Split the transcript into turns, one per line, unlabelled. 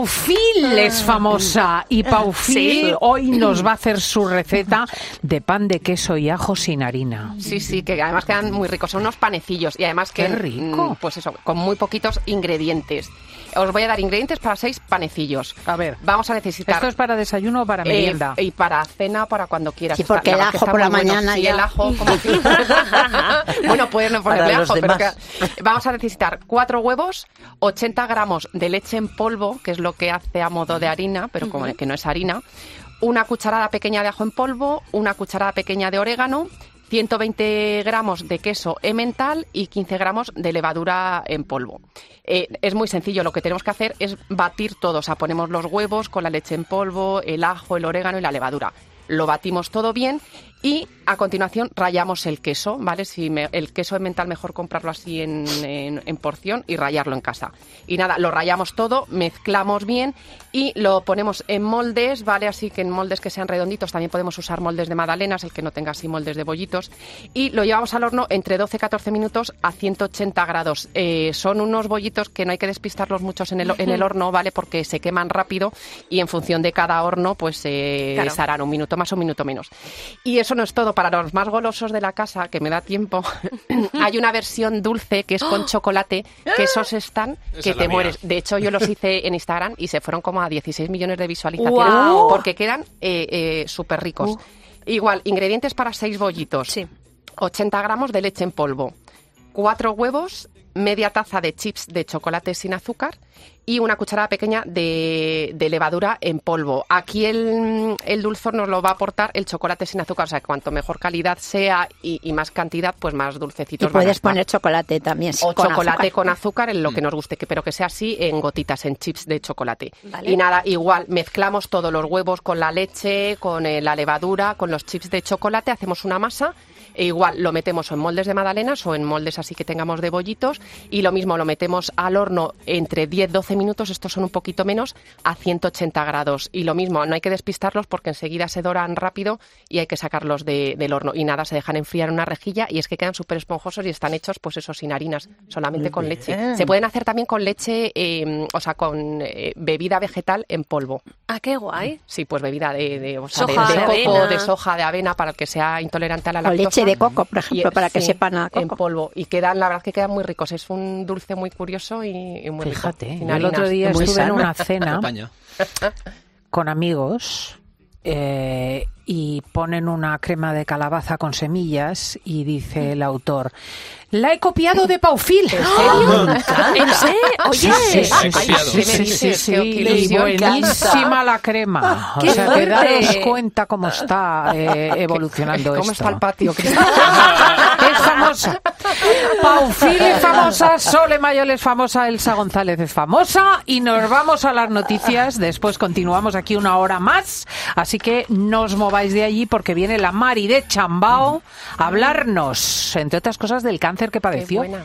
Paufil es famosa y Paufil hoy nos va a hacer su receta de pan de queso y ajo sin harina.
Sí, sí, que además quedan muy ricos. Son unos panecillos y además que...
Qué rico.
mm, Pues eso, con muy poquitos ingredientes. Os voy a dar ingredientes para seis panecillos.
A ver,
Vamos a necesitar...
¿esto es para desayuno o para
eh,
merienda?
y para cena, para cuando quieras.
Sí, porque el ajo por la
muy bueno.
mañana
Sí, el ajo, como que- bueno, puedes no ponerle ajo, pero que- vamos a necesitar cuatro huevos, 80 gramos de leche en polvo, que es lo que hace a modo de harina, pero como que no es harina, una cucharada pequeña de ajo en polvo, una cucharada pequeña de orégano, 120 gramos de queso emmental y 15 gramos de levadura en polvo. Eh, es muy sencillo, lo que tenemos que hacer es batir todo, o sea, ponemos los huevos con la leche en polvo, el ajo, el orégano y la levadura. Lo batimos todo bien y a continuación rayamos el queso, ¿vale? Si me- el queso emmental mejor comprarlo así en, en- en porción y rayarlo en casa. Y nada, lo rayamos todo, mezclamos bien y lo ponemos en moldes, ¿vale? Así que en moldes que sean redonditos, también podemos usar moldes de magdalenas, el que no tenga así moldes de bollitos. Y lo llevamos al horno entre 12 y 14 minutos a 180 grados. Eh, son unos bollitos que no hay que despistarlos muchos en el, en el horno, ¿vale? Porque se queman rápido y en función de cada horno, pues eh,
Claro.
se harán un minuto más o un minuto menos. Y eso no es todo. Para los más golosos de la casa, que me da tiempo, hay una versión dulce que es con chocolate, que esos están
Esa
que
es
te
mía.
mueres. De hecho, yo los hice en Instagram y se fueron como a 16 millones de visualizaciones porque quedan eh, eh, súper ricos. Igual, ingredientes para seis bollitos.
Sí.
80 gramos de leche en polvo, 4 huevos, media taza de chips de chocolate sin azúcar y una cucharada pequeña de, de levadura en polvo. Aquí el, el dulzor nos lo va a aportar el chocolate sin azúcar, o sea, que cuanto mejor calidad sea y, y más cantidad, pues más
Y
dulcecitos van a
puedes
estar.
poner chocolate también.
O
con
chocolate
azúcar.
con azúcar en lo que nos guste, que, pero que sea así en gotitas, en chips de chocolate.
Vale.
Y nada, igual, mezclamos todos los huevos con la leche, con eh, la levadura, con los chips de chocolate, hacemos una masa. E igual lo metemos en moldes de magdalenas o en moldes así que tengamos de bollitos y lo mismo lo metemos al horno entre 10-12 minutos, estos son un poquito menos, a 180 grados. Y lo mismo, no hay que despistarlos porque enseguida se doran rápido y hay que sacarlos de- del horno. Y nada, se dejan enfriar en una rejilla y es que quedan súper esponjosos y están hechos, pues eso, sin harinas, solamente con leche. Se pueden hacer también con leche, eh, o sea, con eh, bebida vegetal en polvo.
Ah, qué guay.
Sí, pues bebida de, de, o sea, de-
Soja,
de,
de
coco,
avena.
de soja, de avena, para el que sea intolerante a la
O
lactosa.
leche de coco, por ejemplo,
Y-
para que
sí,
sepan a
En
coco.
polvo. Y quedan, la verdad que quedan muy ricos. Es un dulce muy curioso y, y muy rico.
Fíjate, yo el otro día estuve en una cena con amigos eh, y ponen una crema de calabaza con semillas y dice el autor, la he copiado de Paufil.
¿En serio? Oye,
Sí, sí, sí, sí, buenísima la crema. O
¡Qué
sea, que daros cuenta cómo está eh, evolucionando
¿Cómo
esto.
está el patio?
Es famosa. Paufil es famosa, Sole Mayol es famosa, Elsa González es famosa y nos vamos a las noticias. Después continuamos aquí una hora más. Así que no os mováis de allí porque viene la Mari de Chambao a hablarnos, entre otras cosas, del cáncer que
Qué
padeció.
buena.